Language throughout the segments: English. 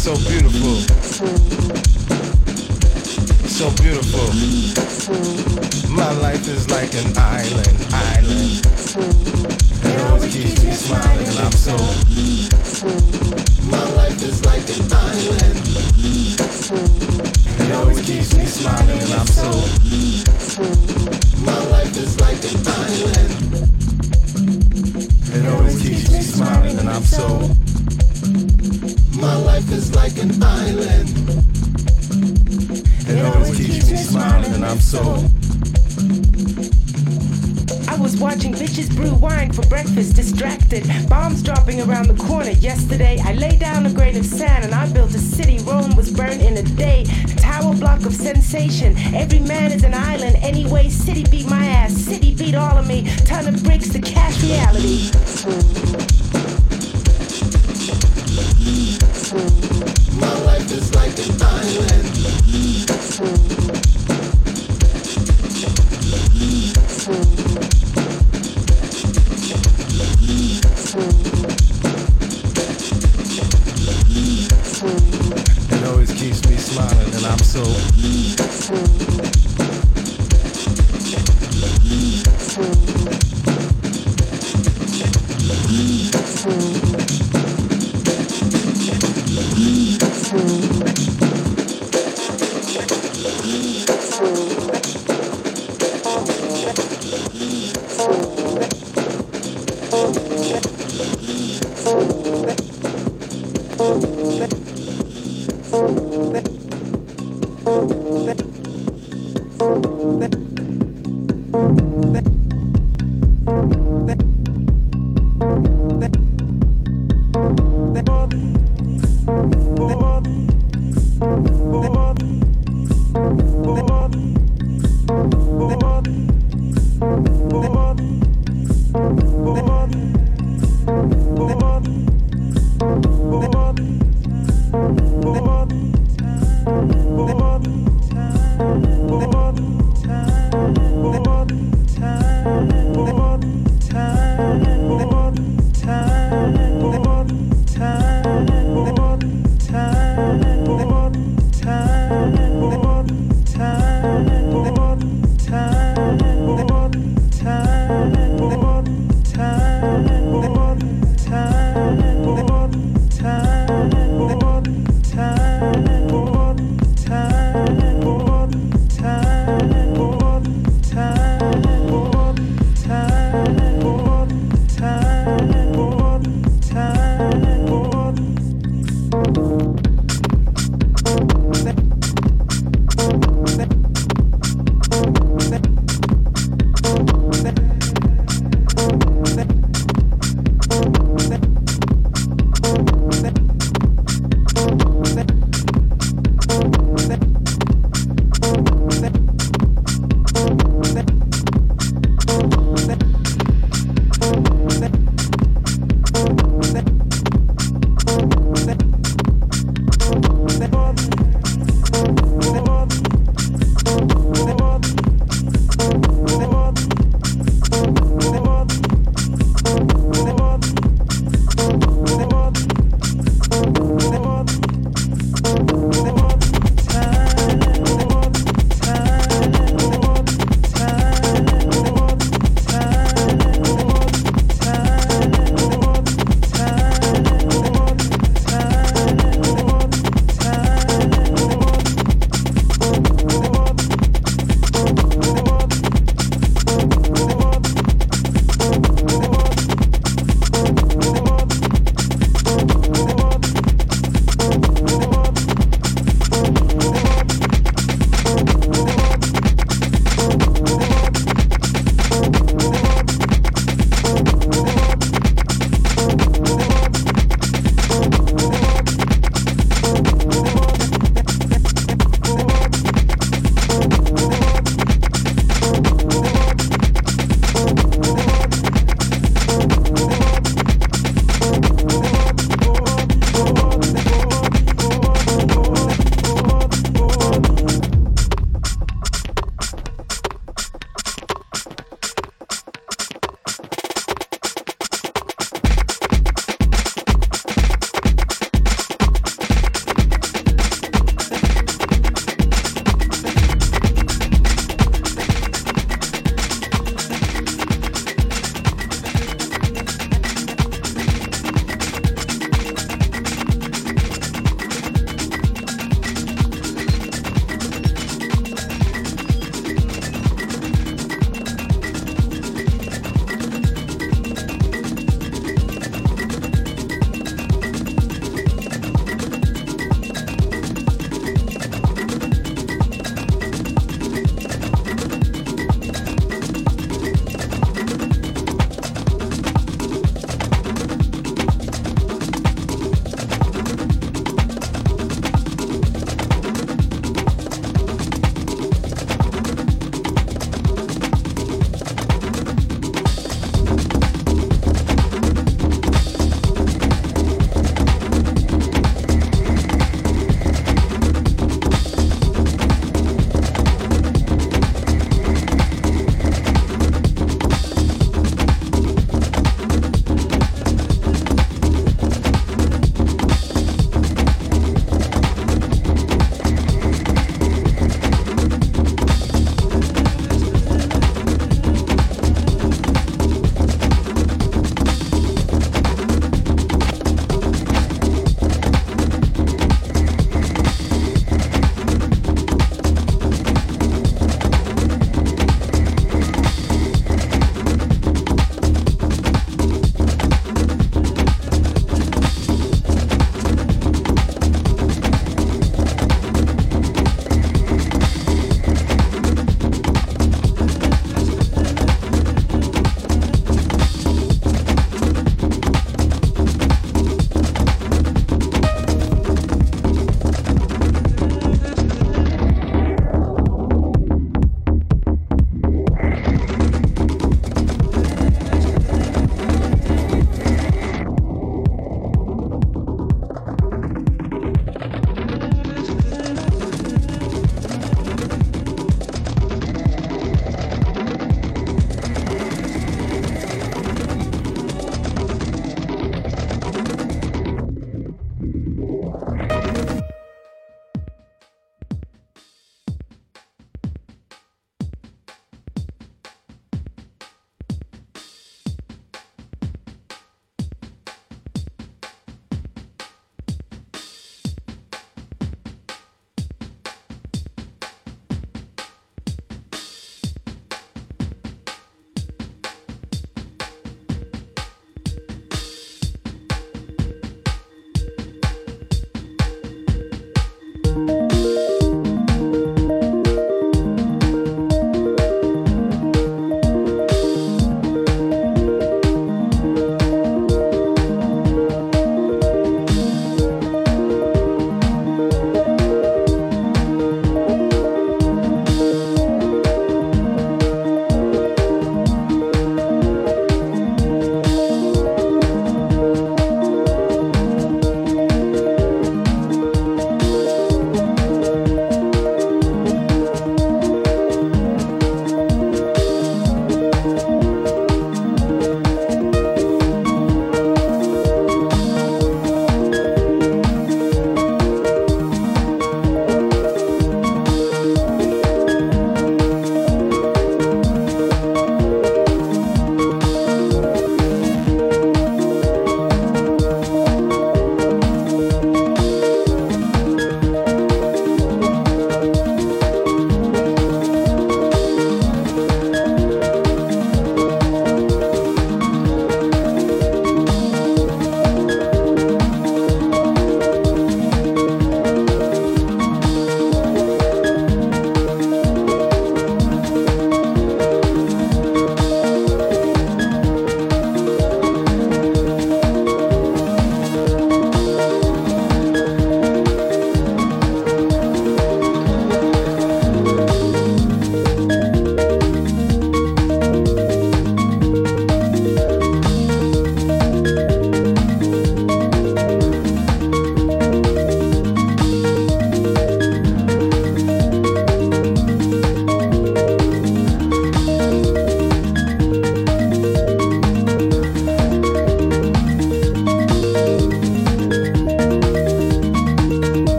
So beautiful. So beautiful. My life is like an island, island. It always keeps me smiling and I'm so. My life is like an island. It always keeps me smiling and I'm so. My life is like an island. It always keeps me smiling and I'm so. My life is like an island. It always keeps me smiling and I'm so. I was watching bitches brew wine for breakfast, distracted. Bombs dropping around the corner. Yesterday, I laid down a grain of sand and I built a city. Rome was burned in a day. A Tower block of sensation. Every man is an island. Anyway, city beat my ass. City beat all of me. Ton of bricks to cash reality. My life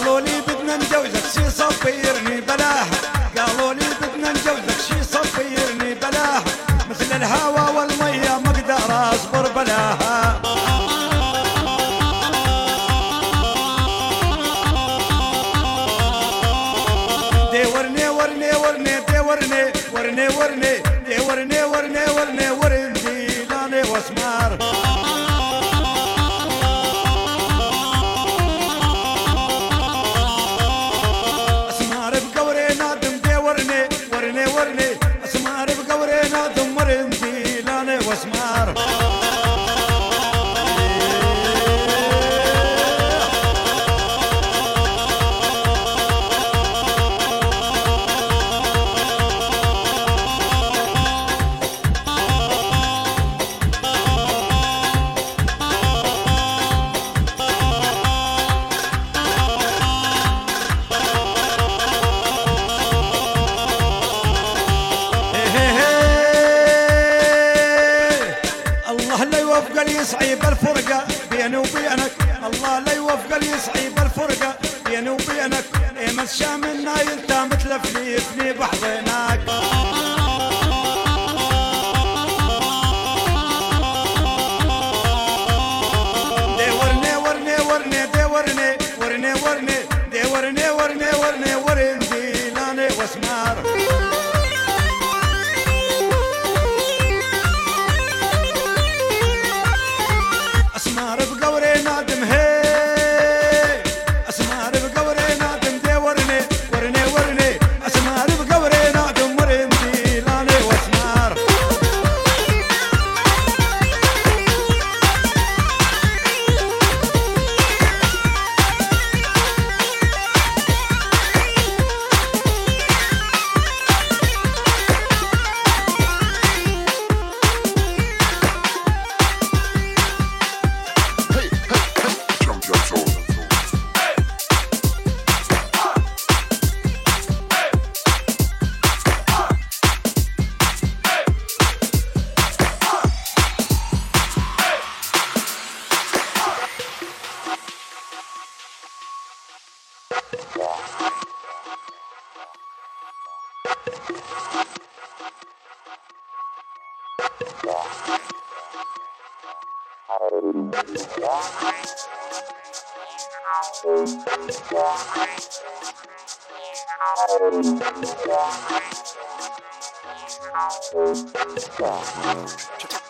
قالوا لي بدنا نجوزك شي صبيرني بلاها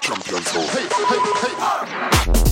Champion soul. Hey, hey, hey. Hey,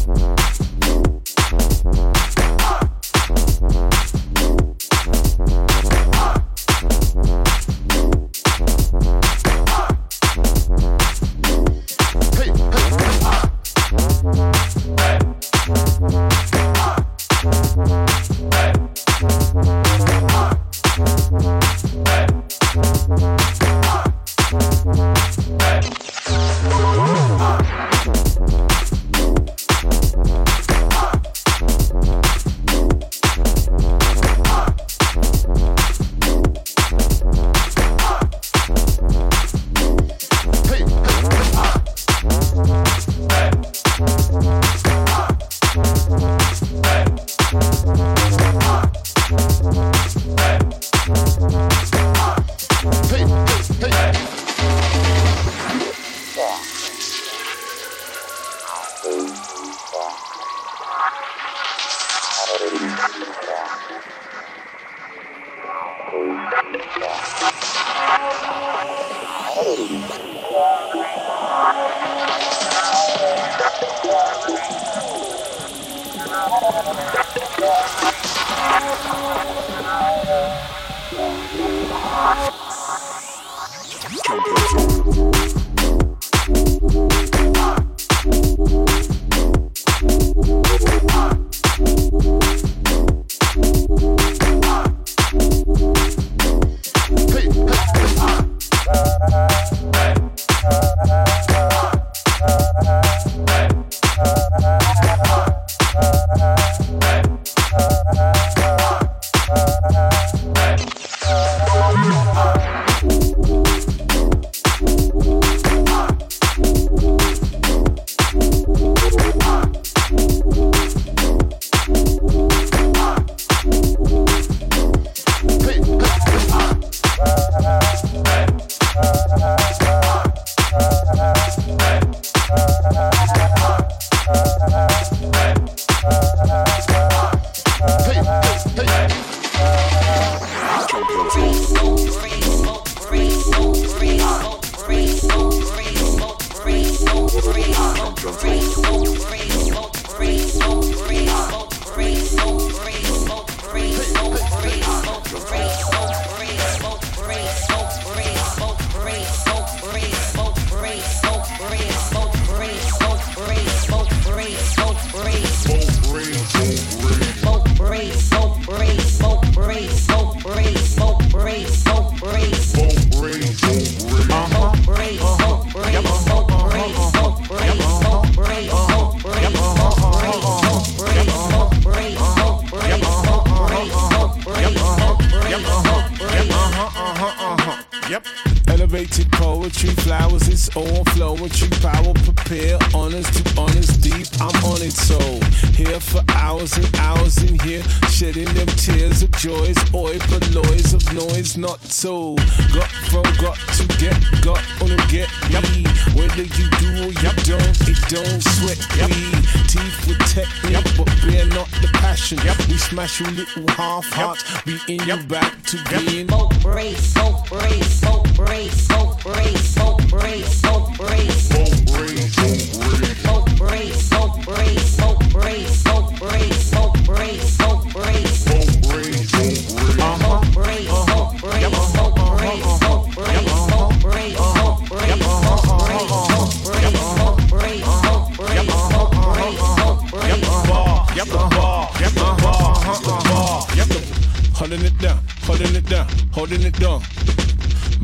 smash you little half hearts, beating you back to being. Holding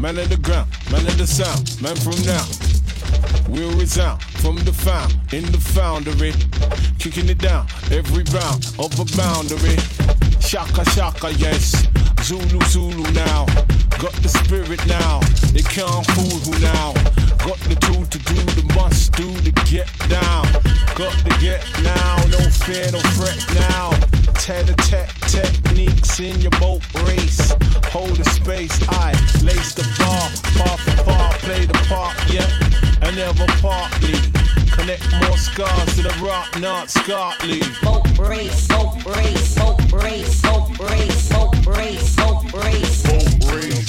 Man of the ground, man of the sound, man from now. We'll resound from the found in the foundry. Kicking it down every round of a boundary. Shaka shaka, yes. Zulu Zulu now. Got the spirit now. They can't fool who now. Got the tool to do the must do to get down. Got to get now. No fear, no fret now. Tet a tet techniques in your boat race. Hold the space, I lace the bar, bar for bar, play the part, yeah. And never partly Connect more scars to the rock, not Scott Lee. Smoke break, smoke break, smoke break, smoke break, smoke break, smoke break, smoke break,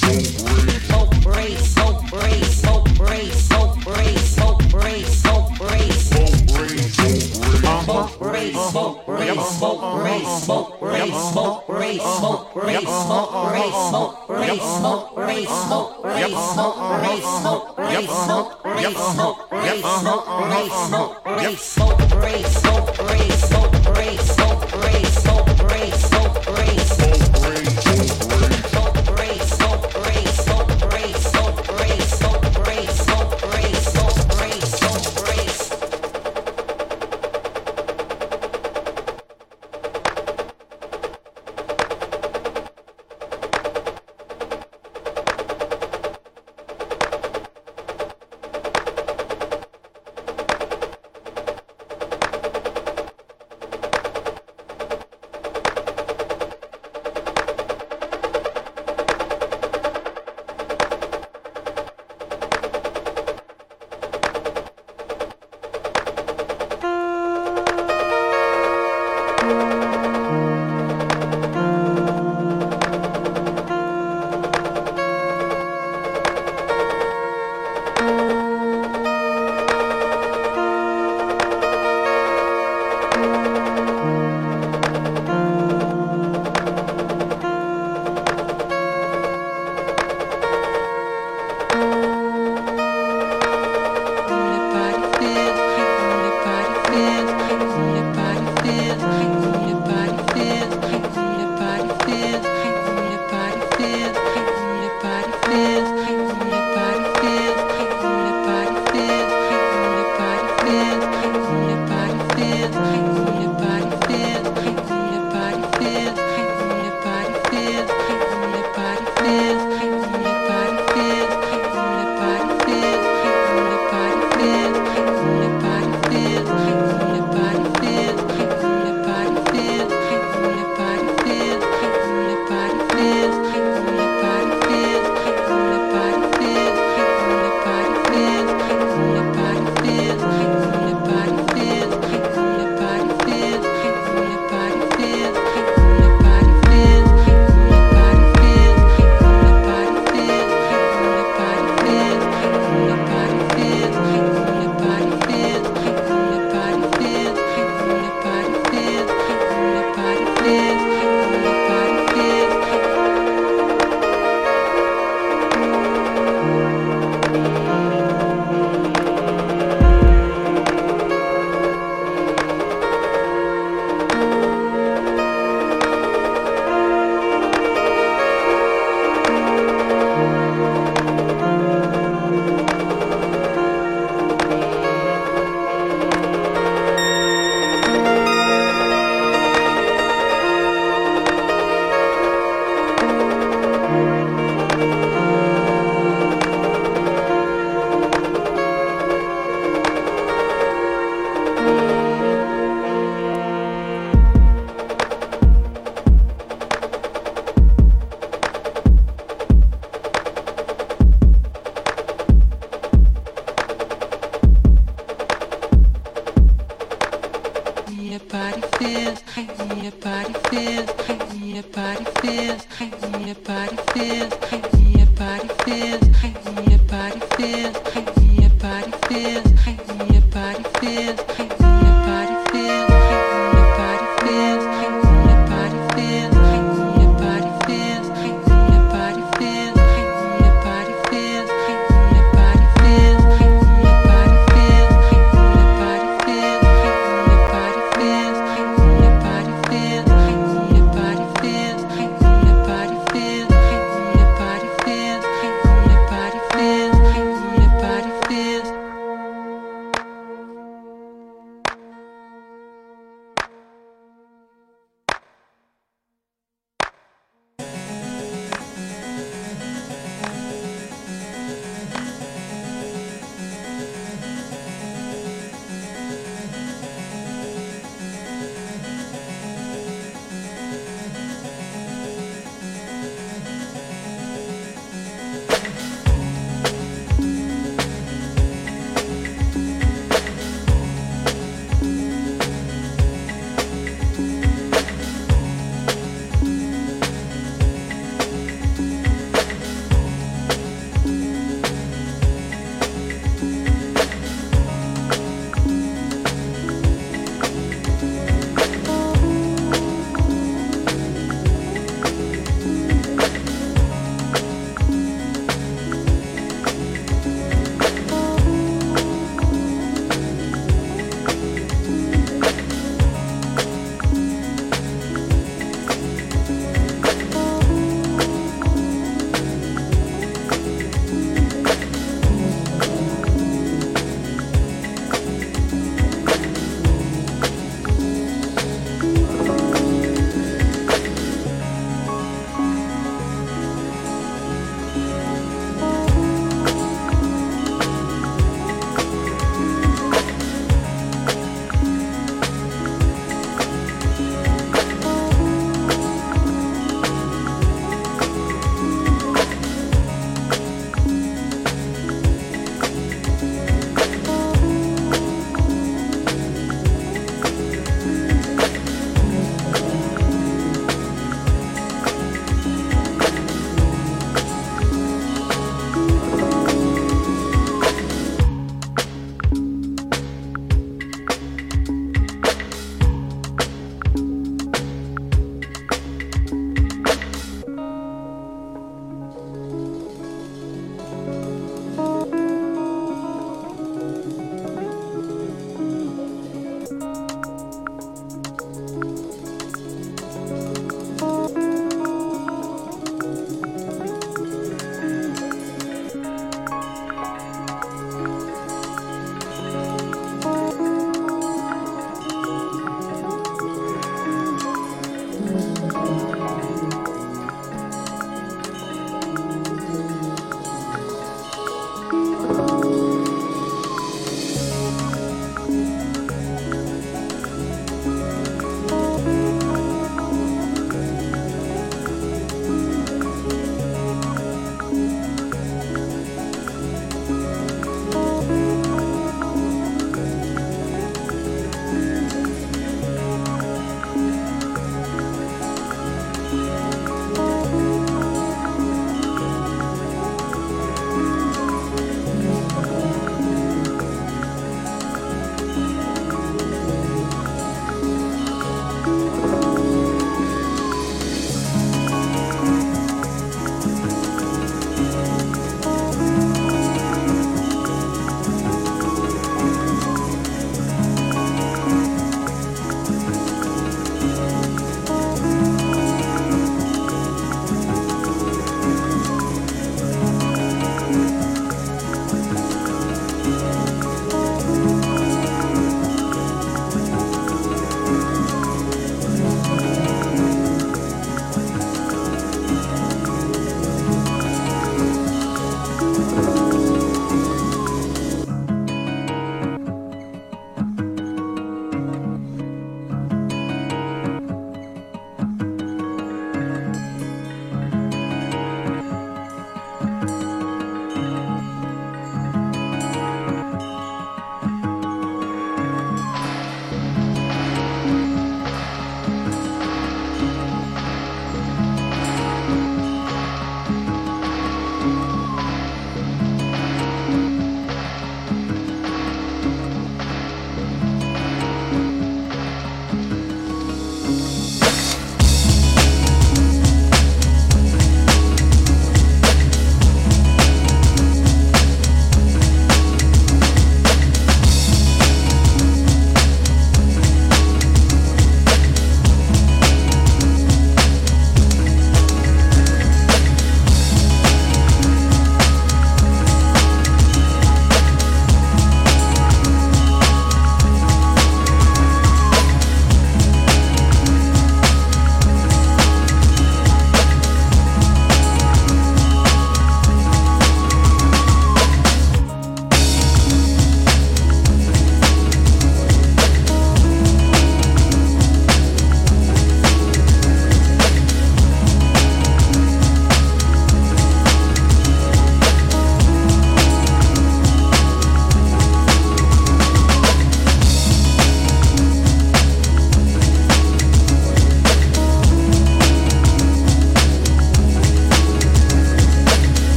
smoke break, smoke break, smoke break, smoke break, smoke break, smoke break, smoke break, smoke break, smoke break, smoke break, smoke break, smoke break, smoke break, smoke break, smoke break, smoke break, smoke break, smoke break, smoke break, smoke break, smoke break, smoke break, smoke break, smoke